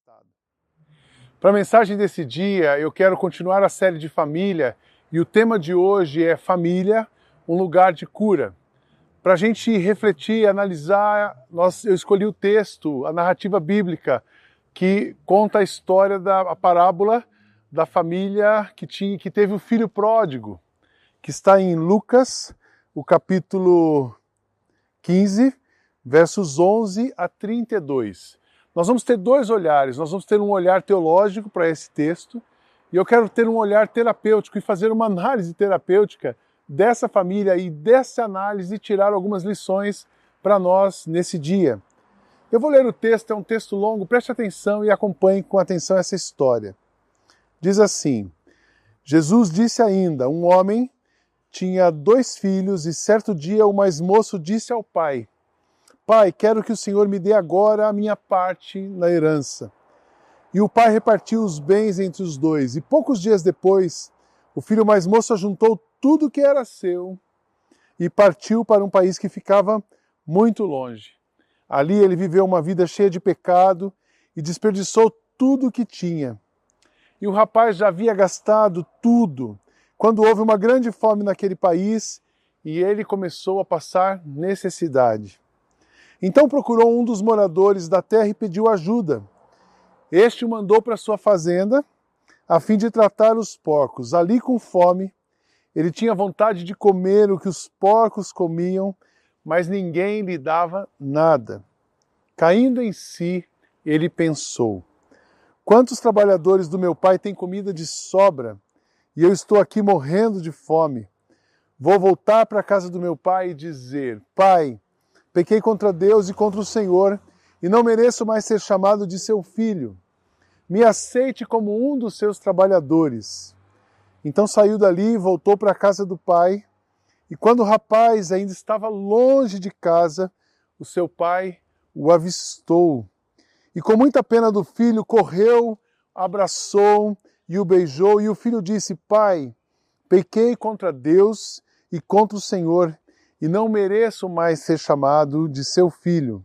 estado. Para a mensagem desse dia, eu quero continuar a série de família e o tema de hoje é Família, um lugar de cura. Para a gente refletir, analisar, nós, eu escolhi o texto, a narrativa bíblica, que conta a história da a parábola da família que, tinha, que teve o filho pródigo, que está em Lucas, o capítulo 15, versos 11 a 32. Nós vamos ter dois olhares. Nós vamos ter um olhar teológico para esse texto e eu quero ter um olhar terapêutico e fazer uma análise terapêutica dessa família e dessa análise tirar algumas lições para nós nesse dia. Eu vou ler o texto, é um texto longo, preste atenção e acompanhe com atenção essa história. Diz assim: Jesus disse ainda: Um homem tinha dois filhos e certo dia o mais moço disse ao pai: Pai, quero que o Senhor me dê agora a minha parte na herança. E o pai repartiu os bens entre os dois. E poucos dias depois, o filho mais moço juntou tudo que era seu e partiu para um país que ficava muito longe. Ali ele viveu uma vida cheia de pecado e desperdiçou tudo o que tinha. E o rapaz já havia gastado tudo quando houve uma grande fome naquele país e ele começou a passar necessidade. Então procurou um dos moradores da terra e pediu ajuda. Este o mandou para sua fazenda a fim de tratar os porcos. Ali com fome, ele tinha vontade de comer o que os porcos comiam, mas ninguém lhe dava nada. Caindo em si, ele pensou: Quantos trabalhadores do meu pai têm comida de sobra e eu estou aqui morrendo de fome? Vou voltar para a casa do meu pai e dizer: Pai, Pequei contra Deus e contra o Senhor e não mereço mais ser chamado de seu filho. Me aceite como um dos seus trabalhadores. Então saiu dali e voltou para a casa do pai. E quando o rapaz ainda estava longe de casa, o seu pai o avistou. E com muita pena do filho, correu, abraçou e o beijou. E o filho disse: Pai, pequei contra Deus e contra o Senhor e não mereço mais ser chamado de seu filho.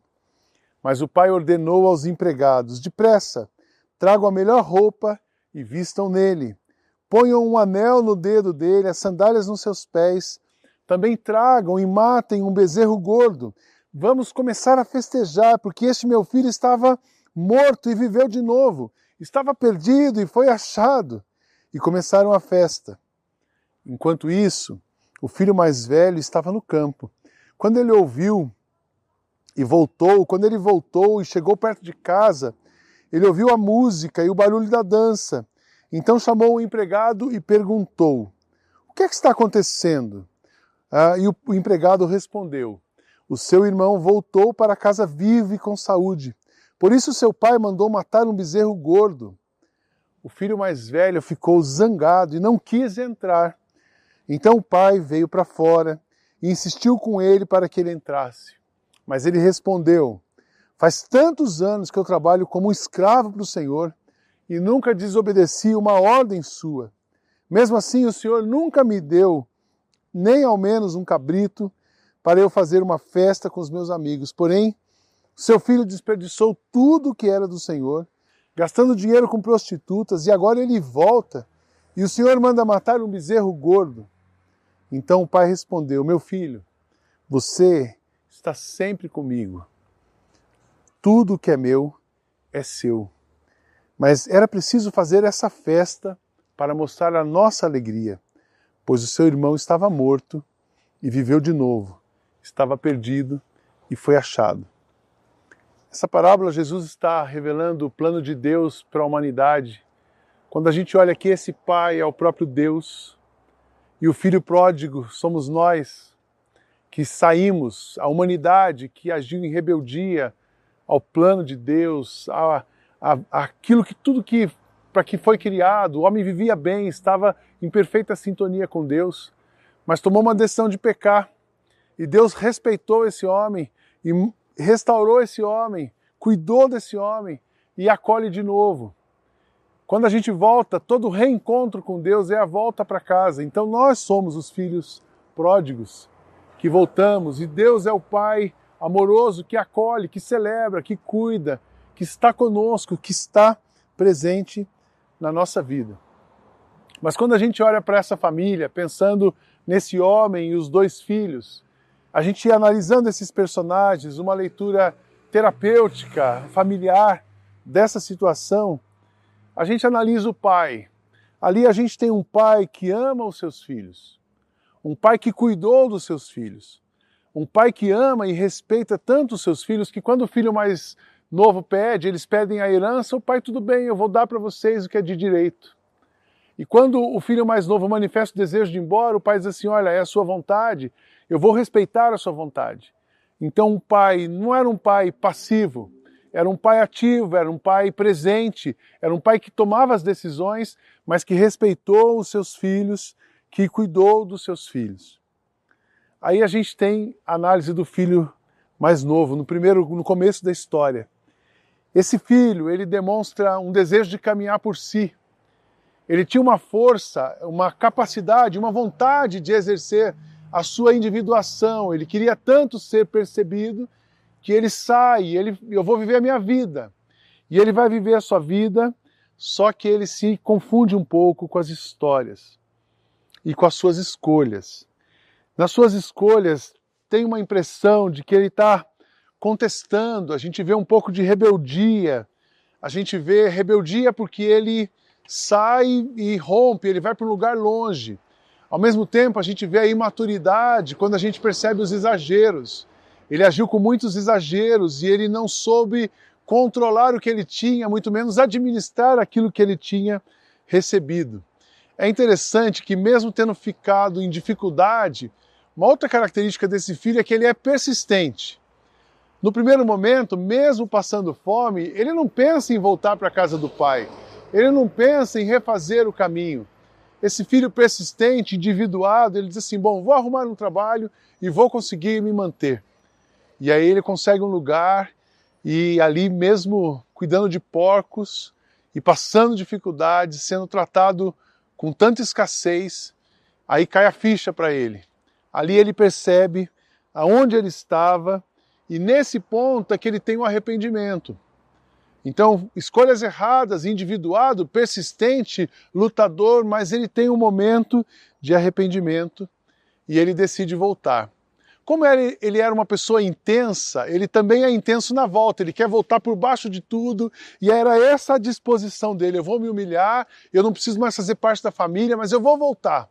Mas o pai ordenou aos empregados: Depressa, tragam a melhor roupa e vistam nele. Ponham um anel no dedo dele, as sandálias nos seus pés. Também tragam e matem um bezerro gordo. Vamos começar a festejar, porque este meu filho estava morto e viveu de novo. Estava perdido e foi achado. E começaram a festa. Enquanto isso, o filho mais velho estava no campo. Quando ele ouviu e voltou, quando ele voltou e chegou perto de casa, ele ouviu a música e o barulho da dança. Então chamou o empregado e perguntou: O que é que está acontecendo? Ah, e o, o empregado respondeu: O seu irmão voltou para casa vivo e com saúde. Por isso seu pai mandou matar um bezerro gordo. O filho mais velho ficou zangado e não quis entrar. Então o pai veio para fora e insistiu com ele para que ele entrasse. Mas ele respondeu: Faz tantos anos que eu trabalho como escravo para o Senhor e nunca desobedeci uma ordem sua. Mesmo assim, o Senhor nunca me deu nem ao menos um cabrito para eu fazer uma festa com os meus amigos. Porém, seu filho desperdiçou tudo o que era do Senhor, gastando dinheiro com prostitutas, e agora ele volta e o Senhor manda matar um bezerro gordo. Então o pai respondeu: Meu filho, você está sempre comigo. Tudo que é meu é seu. Mas era preciso fazer essa festa para mostrar a nossa alegria, pois o seu irmão estava morto e viveu de novo, estava perdido e foi achado. Essa parábola, Jesus está revelando o plano de Deus para a humanidade. Quando a gente olha que esse pai é o próprio Deus, e o filho pródigo somos nós que saímos, a humanidade que agiu em rebeldia ao plano de Deus, a, a, aquilo que tudo que para que foi criado, o homem vivia bem, estava em perfeita sintonia com Deus, mas tomou uma decisão de pecar. E Deus respeitou esse homem e restaurou esse homem, cuidou desse homem e acolhe de novo. Quando a gente volta, todo reencontro com Deus é a volta para casa. Então nós somos os filhos pródigos que voltamos e Deus é o Pai amoroso que acolhe, que celebra, que cuida, que está conosco, que está presente na nossa vida. Mas quando a gente olha para essa família, pensando nesse homem e os dois filhos, a gente analisando esses personagens, uma leitura terapêutica, familiar dessa situação, a gente analisa o pai. Ali a gente tem um pai que ama os seus filhos, um pai que cuidou dos seus filhos, um pai que ama e respeita tanto os seus filhos que quando o filho mais novo pede, eles pedem a herança, o pai, tudo bem, eu vou dar para vocês o que é de direito. E quando o filho mais novo manifesta o desejo de ir embora, o pai diz assim: Olha, é a sua vontade, eu vou respeitar a sua vontade. Então o pai não era um pai passivo, era um pai ativo, era um pai presente, era um pai que tomava as decisões, mas que respeitou os seus filhos, que cuidou dos seus filhos. Aí a gente tem a análise do filho mais novo, no primeiro, no começo da história. Esse filho, ele demonstra um desejo de caminhar por si. Ele tinha uma força, uma capacidade, uma vontade de exercer a sua individuação. Ele queria tanto ser percebido que ele sai, ele, eu vou viver a minha vida. E ele vai viver a sua vida, só que ele se confunde um pouco com as histórias e com as suas escolhas. Nas suas escolhas, tem uma impressão de que ele está contestando, a gente vê um pouco de rebeldia, a gente vê rebeldia porque ele sai e rompe, ele vai para um lugar longe. Ao mesmo tempo, a gente vê a imaturidade quando a gente percebe os exageros. Ele agiu com muitos exageros e ele não soube controlar o que ele tinha, muito menos administrar aquilo que ele tinha recebido. É interessante que, mesmo tendo ficado em dificuldade, uma outra característica desse filho é que ele é persistente. No primeiro momento, mesmo passando fome, ele não pensa em voltar para a casa do pai, ele não pensa em refazer o caminho. Esse filho persistente, individuado, ele diz assim: Bom, vou arrumar um trabalho e vou conseguir me manter. E aí ele consegue um lugar e ali mesmo cuidando de porcos e passando dificuldades, sendo tratado com tanta escassez, aí cai a ficha para ele. Ali ele percebe aonde ele estava e nesse ponto é que ele tem um arrependimento. Então, escolhas erradas, individuado, persistente, lutador, mas ele tem um momento de arrependimento e ele decide voltar. Como ele, era uma pessoa intensa, ele também é intenso na volta, ele quer voltar por baixo de tudo, e era essa a disposição dele: eu vou me humilhar, eu não preciso mais fazer parte da família, mas eu vou voltar.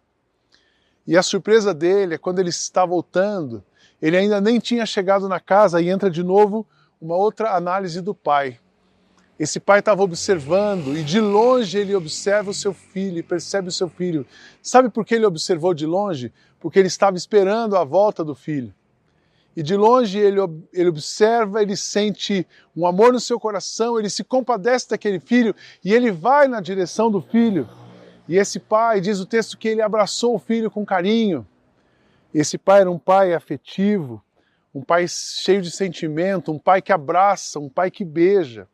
E a surpresa dele é quando ele está voltando, ele ainda nem tinha chegado na casa e entra de novo uma outra análise do pai. Esse pai estava observando e de longe ele observa o seu filho percebe o seu filho. Sabe por que ele observou de longe? Porque ele estava esperando a volta do filho. E de longe ele, ele observa, ele sente um amor no seu coração, ele se compadece daquele filho e ele vai na direção do filho. E esse pai, diz o texto que ele abraçou o filho com carinho. Esse pai era um pai afetivo, um pai cheio de sentimento, um pai que abraça, um pai que beija.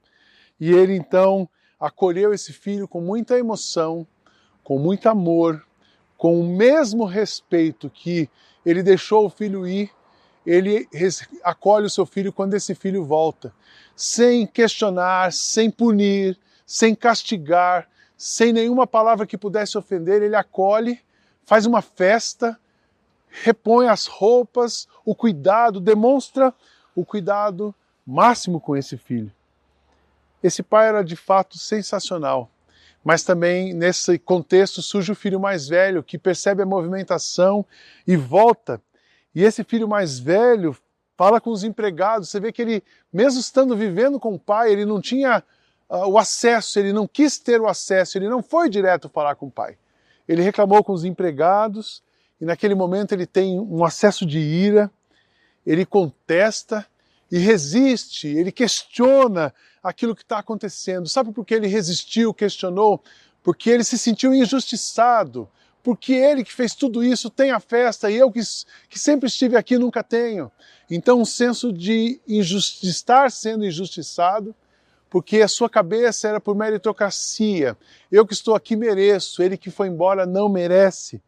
E ele então acolheu esse filho com muita emoção, com muito amor, com o mesmo respeito que ele deixou o filho ir, ele acolhe o seu filho quando esse filho volta, sem questionar, sem punir, sem castigar, sem nenhuma palavra que pudesse ofender, ele acolhe, faz uma festa, repõe as roupas, o cuidado, demonstra o cuidado máximo com esse filho. Esse pai era de fato sensacional. Mas também nesse contexto surge o filho mais velho que percebe a movimentação e volta. E esse filho mais velho fala com os empregados. Você vê que ele, mesmo estando vivendo com o pai, ele não tinha uh, o acesso, ele não quis ter o acesso, ele não foi direto falar com o pai. Ele reclamou com os empregados e naquele momento ele tem um acesso de ira, ele contesta e resiste, ele questiona aquilo que está acontecendo. Sabe por que ele resistiu, questionou? Porque ele se sentiu injustiçado. Porque ele que fez tudo isso tem a festa e eu que, que sempre estive aqui nunca tenho. Então, um senso de, de estar sendo injustiçado, porque a sua cabeça era por meritocracia. Eu que estou aqui mereço, ele que foi embora não merece.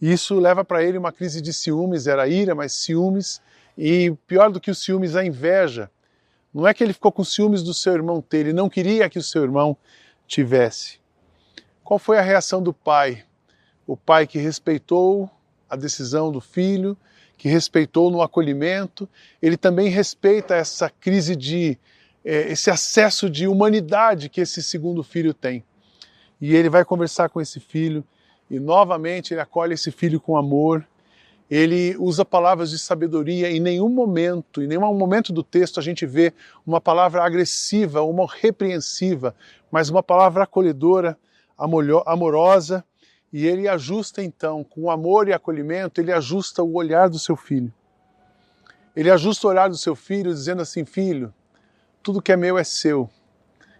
E isso leva para ele uma crise de ciúmes, era ira, mas ciúmes, e pior do que os ciúmes, a inveja Não é que ele ficou com ciúmes do seu irmão ter, ele não queria que o seu irmão tivesse. Qual foi a reação do pai? O pai que respeitou a decisão do filho, que respeitou no acolhimento, ele também respeita essa crise de é, esse acesso de humanidade que esse segundo filho tem. E ele vai conversar com esse filho e novamente ele acolhe esse filho com amor. Ele usa palavras de sabedoria. Em nenhum momento, em nenhum momento do texto a gente vê uma palavra agressiva, uma repreensiva, mas uma palavra acolhedora, amorosa. E ele ajusta então, com amor e acolhimento, ele ajusta o olhar do seu filho. Ele ajusta o olhar do seu filho, dizendo assim: Filho, tudo que é meu é seu.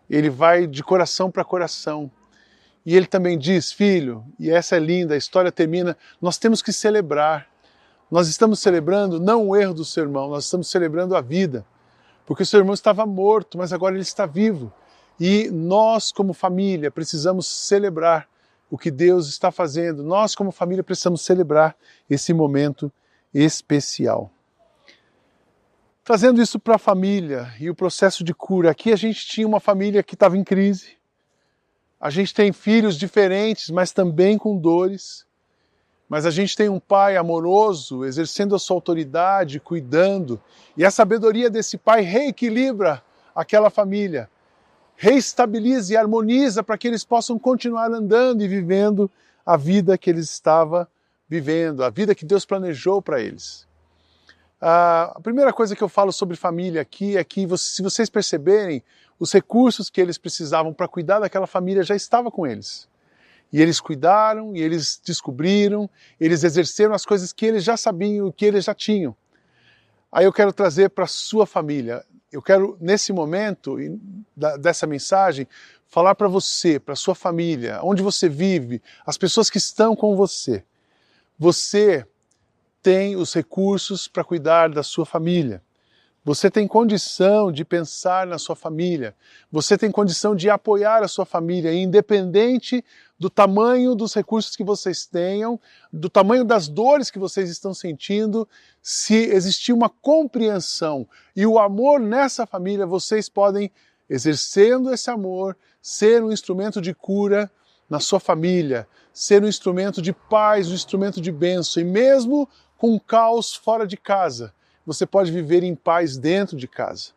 Ele vai de coração para coração. E ele também diz, filho, e essa é linda, a história termina, nós temos que celebrar. Nós estamos celebrando não o erro do seu irmão, nós estamos celebrando a vida. Porque o seu irmão estava morto, mas agora ele está vivo. E nós, como família, precisamos celebrar o que Deus está fazendo. Nós, como família, precisamos celebrar esse momento especial. Trazendo isso para a família e o processo de cura. Aqui a gente tinha uma família que estava em crise. A gente tem filhos diferentes, mas também com dores. Mas a gente tem um pai amoroso, exercendo a sua autoridade, cuidando. E a sabedoria desse pai reequilibra aquela família, reestabiliza e harmoniza para que eles possam continuar andando e vivendo a vida que eles estavam vivendo, a vida que Deus planejou para eles. Uh, a primeira coisa que eu falo sobre família aqui é que, se vocês perceberem, os recursos que eles precisavam para cuidar daquela família já estavam com eles. E eles cuidaram, e eles descobriram, eles exerceram as coisas que eles já sabiam, que eles já tinham. Aí eu quero trazer para sua família. Eu quero, nesse momento dessa mensagem, falar para você, para sua família, onde você vive, as pessoas que estão com você. Você tem os recursos para cuidar da sua família. Você tem condição de pensar na sua família. Você tem condição de apoiar a sua família, independente do tamanho dos recursos que vocês tenham, do tamanho das dores que vocês estão sentindo. Se existir uma compreensão e o amor nessa família, vocês podem, exercendo esse amor, ser um instrumento de cura na sua família, ser um instrumento de paz, um instrumento de bênção. E mesmo com caos fora de casa, você pode viver em paz dentro de casa.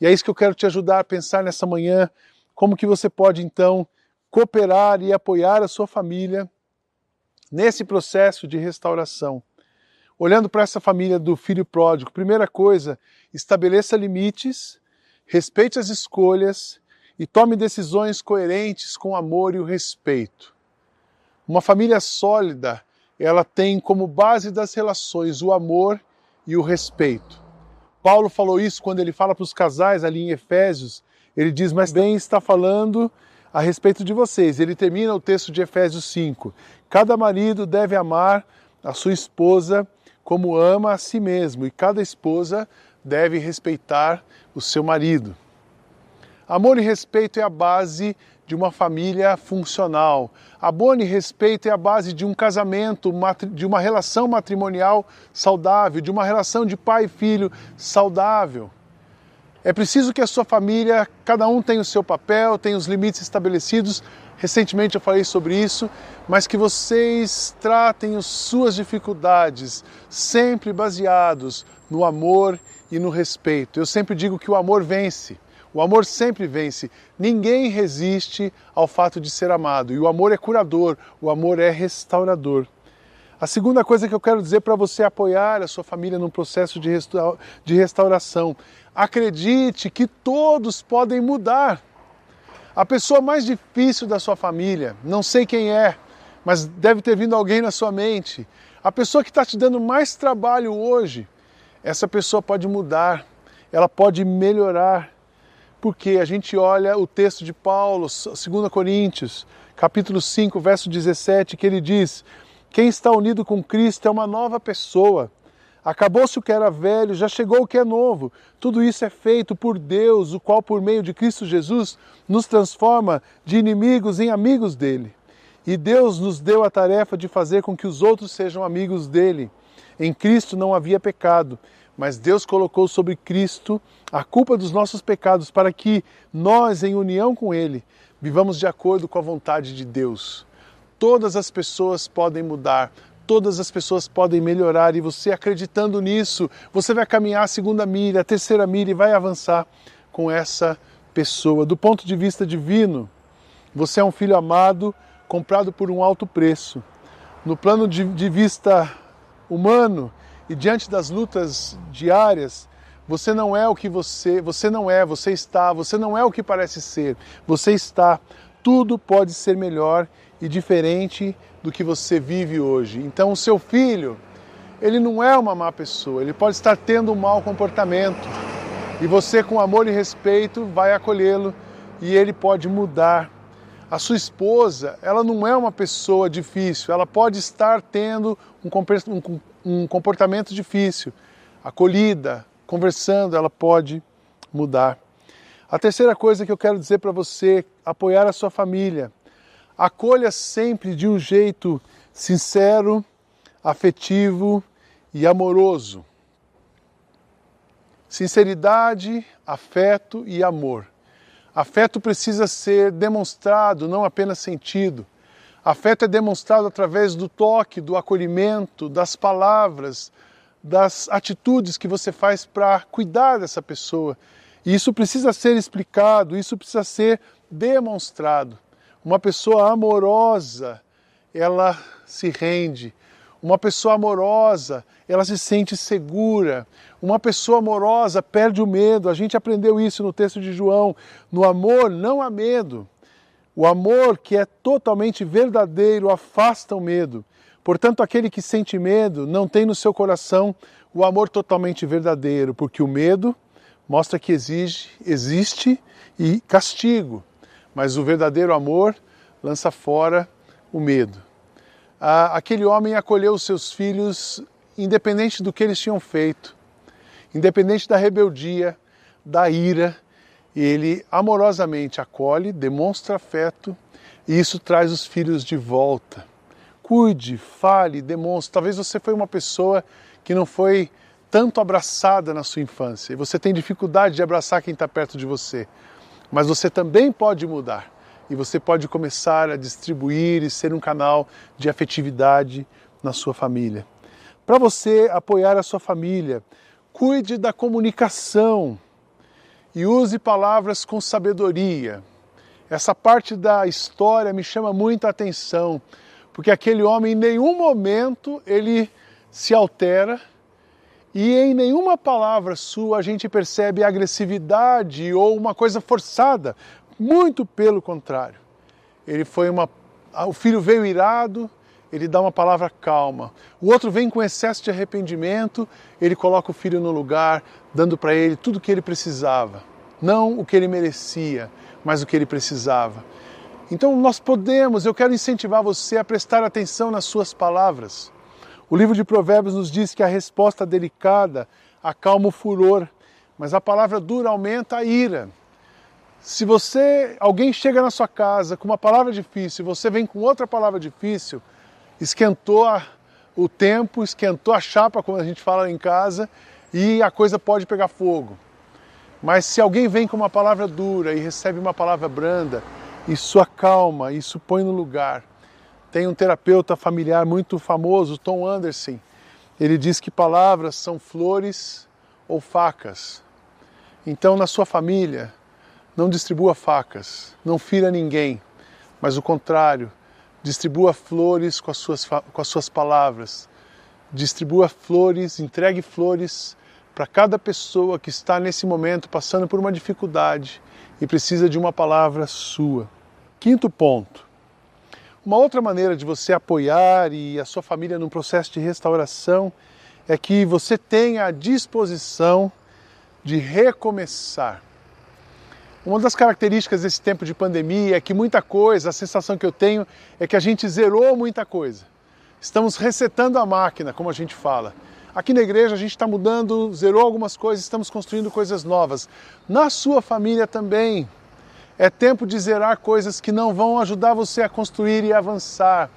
E é isso que eu quero te ajudar a pensar nessa manhã, como que você pode então cooperar e apoiar a sua família nesse processo de restauração. Olhando para essa família do filho pródigo, primeira coisa, estabeleça limites, respeite as escolhas e tome decisões coerentes com o amor e o respeito. Uma família sólida ela tem como base das relações o amor e o respeito. Paulo falou isso quando ele fala para os casais ali em Efésios. Ele diz, mas bem está falando a respeito de vocês. Ele termina o texto de Efésios 5. Cada marido deve amar a sua esposa como ama a si mesmo, e cada esposa deve respeitar o seu marido. Amor e respeito é a base de uma família funcional. Amor e respeito é a base de um casamento, de uma relação matrimonial saudável, de uma relação de pai e filho saudável. É preciso que a sua família, cada um tenha o seu papel, tenha os limites estabelecidos. Recentemente eu falei sobre isso, mas que vocês tratem as suas dificuldades sempre baseados no amor e no respeito. Eu sempre digo que o amor vence. O amor sempre vence. Ninguém resiste ao fato de ser amado. E o amor é curador, o amor é restaurador. A segunda coisa que eu quero dizer para você apoiar a sua família num processo de restauração. Acredite que todos podem mudar. A pessoa mais difícil da sua família, não sei quem é, mas deve ter vindo alguém na sua mente. A pessoa que está te dando mais trabalho hoje, essa pessoa pode mudar, ela pode melhorar, porque a gente olha o texto de Paulo, 2 Coríntios, capítulo 5, verso 17, que ele diz: Quem está unido com Cristo é uma nova pessoa. Acabou-se o que era velho, já chegou o que é novo. Tudo isso é feito por Deus, o qual, por meio de Cristo Jesus, nos transforma de inimigos em amigos dele. E Deus nos deu a tarefa de fazer com que os outros sejam amigos dele. Em Cristo não havia pecado, mas Deus colocou sobre Cristo a culpa dos nossos pecados para que nós, em união com Ele, vivamos de acordo com a vontade de Deus. Todas as pessoas podem mudar, todas as pessoas podem melhorar e você acreditando nisso, você vai caminhar a segunda milha, a terceira milha e vai avançar com essa pessoa. Do ponto de vista divino, você é um filho amado, comprado por um alto preço. No plano de, de vista humano e diante das lutas diárias, você não é o que você, você não é, você está, você não é o que parece ser. Você está. Tudo pode ser melhor e diferente do que você vive hoje. Então, o seu filho, ele não é uma má pessoa, ele pode estar tendo um mau comportamento. E você, com amor e respeito, vai acolhê-lo e ele pode mudar. A sua esposa, ela não é uma pessoa difícil, ela pode estar tendo um comportamento difícil. Acolhida, conversando, ela pode mudar. A terceira coisa que eu quero dizer para você, apoiar a sua família. Acolha sempre de um jeito sincero, afetivo e amoroso. Sinceridade, afeto e amor. Afeto precisa ser demonstrado, não apenas sentido. Afeto é demonstrado através do toque, do acolhimento, das palavras, das atitudes que você faz para cuidar dessa pessoa. E isso precisa ser explicado, isso precisa ser demonstrado. Uma pessoa amorosa, ela se rende. Uma pessoa amorosa, ela se sente segura. Uma pessoa amorosa perde o medo. A gente aprendeu isso no texto de João. No amor não há medo. O amor que é totalmente verdadeiro afasta o medo. Portanto, aquele que sente medo não tem no seu coração o amor totalmente verdadeiro, porque o medo mostra que exige, existe e castigo, mas o verdadeiro amor lança fora o medo. Aquele homem acolheu os seus filhos independente do que eles tinham feito, independente da rebeldia, da ira, ele amorosamente acolhe, demonstra afeto e isso traz os filhos de volta. Cuide, fale, demonstre. Talvez você foi uma pessoa que não foi tanto abraçada na sua infância e você tem dificuldade de abraçar quem está perto de você. Mas você também pode mudar e você pode começar a distribuir e ser um canal de afetividade na sua família. Para você apoiar a sua família, cuide da comunicação e use palavras com sabedoria. Essa parte da história me chama muita atenção, porque aquele homem em nenhum momento ele se altera e em nenhuma palavra sua a gente percebe agressividade ou uma coisa forçada, muito pelo contrário. Ele foi uma o filho veio irado, ele dá uma palavra calma. O outro vem com excesso de arrependimento, ele coloca o filho no lugar, dando para ele tudo o que ele precisava. Não o que ele merecia, mas o que ele precisava. Então nós podemos, eu quero incentivar você a prestar atenção nas suas palavras. O livro de Provérbios nos diz que a resposta delicada acalma o furor, mas a palavra dura aumenta a ira. Se você, alguém chega na sua casa com uma palavra difícil, você vem com outra palavra difícil, esquentou a, o tempo, esquentou a chapa, como a gente fala em casa, e a coisa pode pegar fogo. Mas se alguém vem com uma palavra dura e recebe uma palavra branda, isso acalma, isso põe no lugar. Tem um terapeuta familiar muito famoso, Tom Anderson. Ele diz que palavras são flores ou facas. Então, na sua família, não distribua facas, não fira ninguém, mas o contrário, distribua flores com as suas, com as suas palavras, distribua flores, entregue flores para cada pessoa que está nesse momento passando por uma dificuldade e precisa de uma palavra sua. Quinto ponto. Uma outra maneira de você apoiar e a sua família num processo de restauração é que você tenha a disposição de recomeçar. Uma das características desse tempo de pandemia é que muita coisa, a sensação que eu tenho é que a gente zerou muita coisa. Estamos resetando a máquina, como a gente fala. Aqui na igreja a gente está mudando, zerou algumas coisas, estamos construindo coisas novas. Na sua família também. É tempo de zerar coisas que não vão ajudar você a construir e avançar.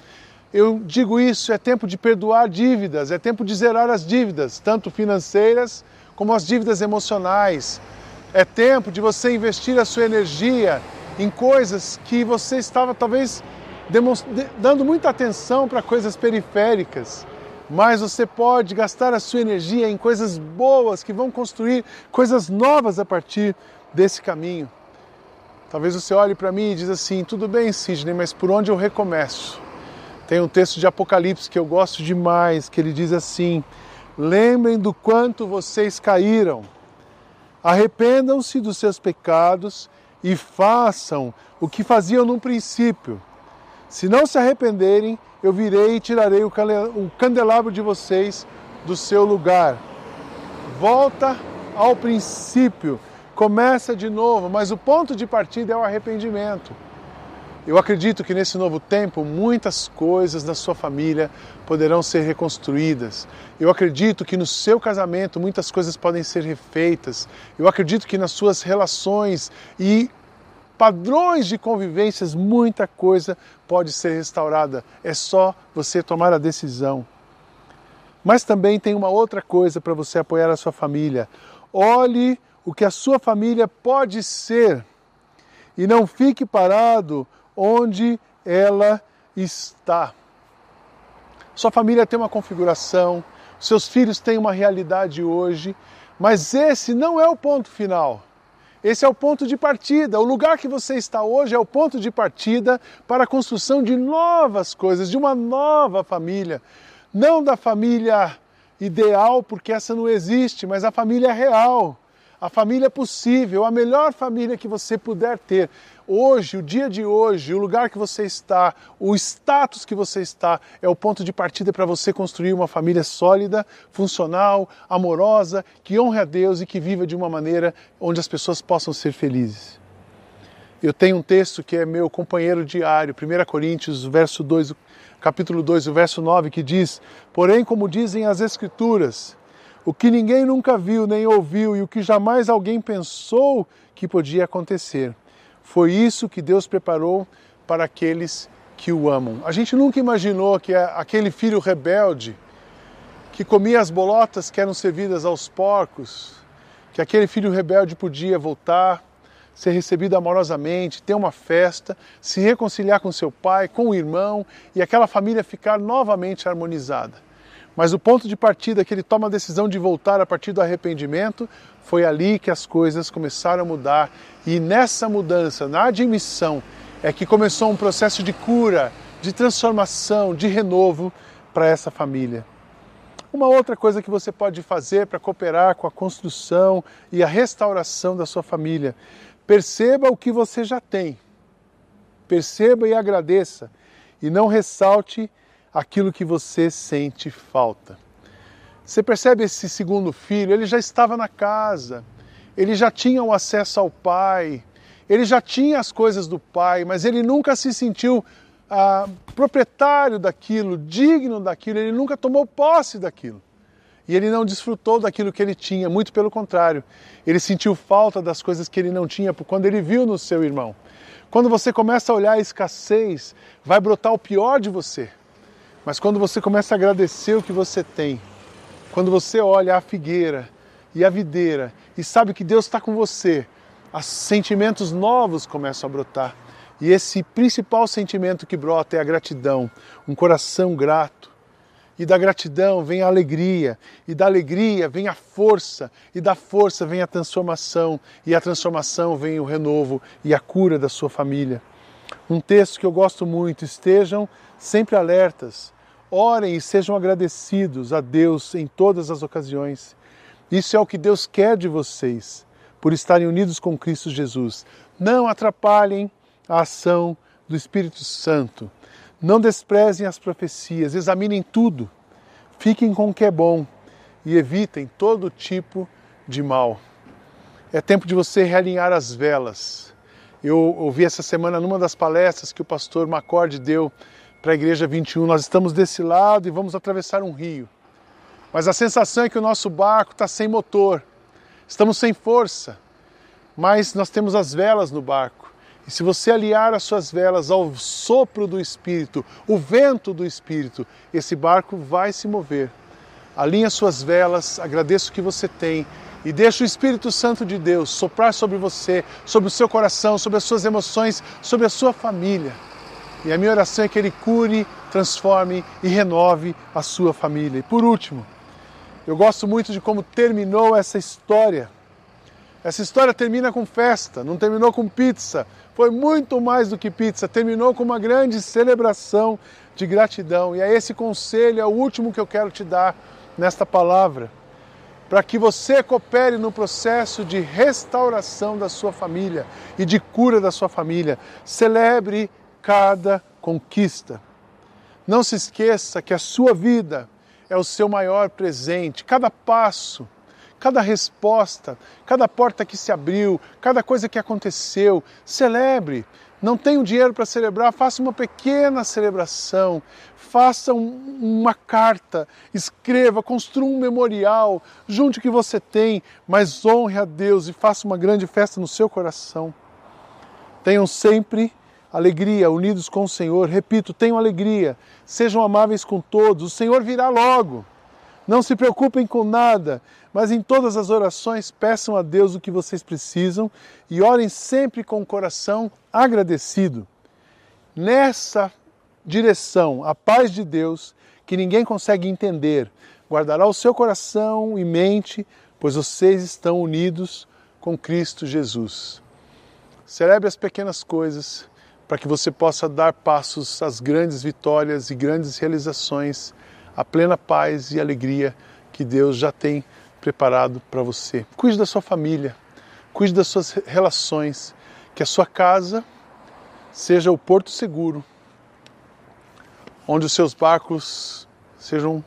Eu digo isso, é tempo de perdoar dívidas, é tempo de zerar as dívidas, tanto financeiras como as dívidas emocionais. É tempo de você investir a sua energia em coisas que você estava talvez dando muita atenção para coisas periféricas, mas você pode gastar a sua energia em coisas boas que vão construir coisas novas a partir desse caminho. Talvez você olhe para mim e diz assim: tudo bem, Sidney, mas por onde eu recomeço? Tem um texto de Apocalipse que eu gosto demais, que ele diz assim: Lembrem do quanto vocês caíram, arrependam-se dos seus pecados e façam o que faziam no princípio. Se não se arrependerem, eu virei e tirarei o candelabro de vocês do seu lugar. Volta ao princípio, começa de novo, mas o ponto de partida é o arrependimento. Eu acredito que nesse novo tempo muitas coisas na sua família poderão ser reconstruídas. Eu acredito que no seu casamento muitas coisas podem ser refeitas. Eu acredito que nas suas relações e padrões de convivências muita coisa pode ser restaurada. É só você tomar a decisão. Mas também tem uma outra coisa para você apoiar a sua família. Olhe o que a sua família pode ser e não fique parado onde ela está. Sua família tem uma configuração, seus filhos têm uma realidade hoje, mas esse não é o ponto final. Esse é o ponto de partida. O lugar que você está hoje é o ponto de partida para a construção de novas coisas, de uma nova família. Não da família ideal, porque essa não existe, mas a família real, a família possível, a melhor família que você puder ter. Hoje, o dia de hoje, o lugar que você está, o status que você está, é o ponto de partida para você construir uma família sólida, funcional, amorosa, que honre a Deus e que viva de uma maneira onde as pessoas possam ser felizes. Eu tenho um texto que é meu companheiro diário, 1 Coríntios, verso 2, capítulo 2, o verso 9, que diz: Porém, como dizem as Escrituras, o que ninguém nunca viu nem ouviu e o que jamais alguém pensou que podia acontecer foi isso que Deus preparou para aqueles que o amam. A gente nunca imaginou que aquele filho rebelde que comia as bolotas que eram servidas aos porcos, que aquele filho rebelde podia voltar, ser recebido amorosamente, ter uma festa, se reconciliar com seu pai, com o irmão e aquela família ficar novamente harmonizada. Mas o ponto de partida que ele toma a decisão de voltar a partir do arrependimento, foi ali que as coisas começaram a mudar. E nessa mudança, na admissão, é que começou um processo de cura, de transformação, de renovo para essa família. Uma outra coisa que você pode fazer para cooperar com a construção e a restauração da sua família, perceba o que você já tem. Perceba e agradeça. E não ressalte aquilo que você sente falta. Você percebe esse segundo filho? Ele já estava na casa, ele já tinha o acesso ao pai, ele já tinha as coisas do pai, mas ele nunca se sentiu ah, proprietário daquilo, digno daquilo, ele nunca tomou posse daquilo. E ele não desfrutou daquilo que ele tinha, muito pelo contrário. Ele sentiu falta das coisas que ele não tinha quando ele viu no seu irmão. Quando você começa a olhar a escassez, vai brotar o pior de você. Mas quando você começa a agradecer o que você tem, quando você olha a figueira e a videira e sabe que Deus está com você, sentimentos novos começam a brotar. E esse principal sentimento que brota é a gratidão, um coração grato. E da gratidão vem a alegria, e da alegria vem a força, e da força vem a transformação, e a transformação vem o renovo e a cura da sua família. Um texto que eu gosto muito: estejam sempre alertas, Orem e sejam agradecidos a Deus em todas as ocasiões. Isso é o que Deus quer de vocês, por estarem unidos com Cristo Jesus. Não atrapalhem a ação do Espírito Santo. Não desprezem as profecias, examinem tudo. Fiquem com o que é bom e evitem todo tipo de mal. É tempo de você realinhar as velas. Eu ouvi essa semana numa das palestras que o pastor Macorde deu para a igreja 21. Nós estamos desse lado e vamos atravessar um rio. Mas a sensação é que o nosso barco está sem motor, estamos sem força, mas nós temos as velas no barco. E se você aliar as suas velas ao sopro do Espírito, o vento do Espírito, esse barco vai se mover. alinhe suas velas, agradeça o que você tem e deixe o Espírito Santo de Deus soprar sobre você, sobre o seu coração, sobre as suas emoções, sobre a sua família. E a minha oração é que Ele cure, transforme e renove a sua família. E por último, eu gosto muito de como terminou essa história. Essa história termina com festa, não terminou com pizza. Foi muito mais do que pizza, terminou com uma grande celebração de gratidão. E é esse conselho, é o último que eu quero te dar nesta palavra para que você coopere no processo de restauração da sua família e de cura da sua família. Celebre cada conquista. Não se esqueça que a sua vida é o seu maior presente. Cada passo, cada resposta, cada porta que se abriu, cada coisa que aconteceu, celebre. Não tenho dinheiro para celebrar, faça uma pequena celebração faça um, uma carta, escreva, construa um memorial, junte o que você tem, mas honre a Deus e faça uma grande festa no seu coração. Tenham sempre alegria, unidos com o Senhor. Repito, tenham alegria, sejam amáveis com todos, o Senhor virá logo. Não se preocupem com nada, mas em todas as orações peçam a Deus o que vocês precisam e orem sempre com o coração agradecido. Nessa direção, a paz de Deus, que ninguém consegue entender, guardará o seu coração e mente, pois vocês estão unidos com Cristo Jesus. Celebre as pequenas coisas para que você possa dar passos às grandes vitórias e grandes realizações, a plena paz e alegria que Deus já tem preparado para você. Cuide da sua família, cuide das suas relações, que a sua casa seja o porto seguro onde os seus barcos sejam,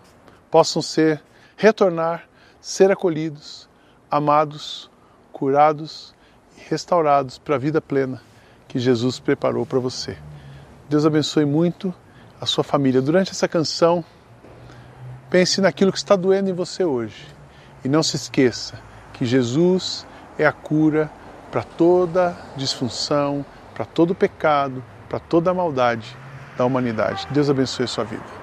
possam ser, retornar, ser acolhidos, amados, curados e restaurados para a vida plena que Jesus preparou para você. Deus abençoe muito a sua família. Durante essa canção, pense naquilo que está doendo em você hoje. E não se esqueça que Jesus é a cura para toda disfunção, para todo pecado, para toda maldade da humanidade. Deus abençoe a sua vida.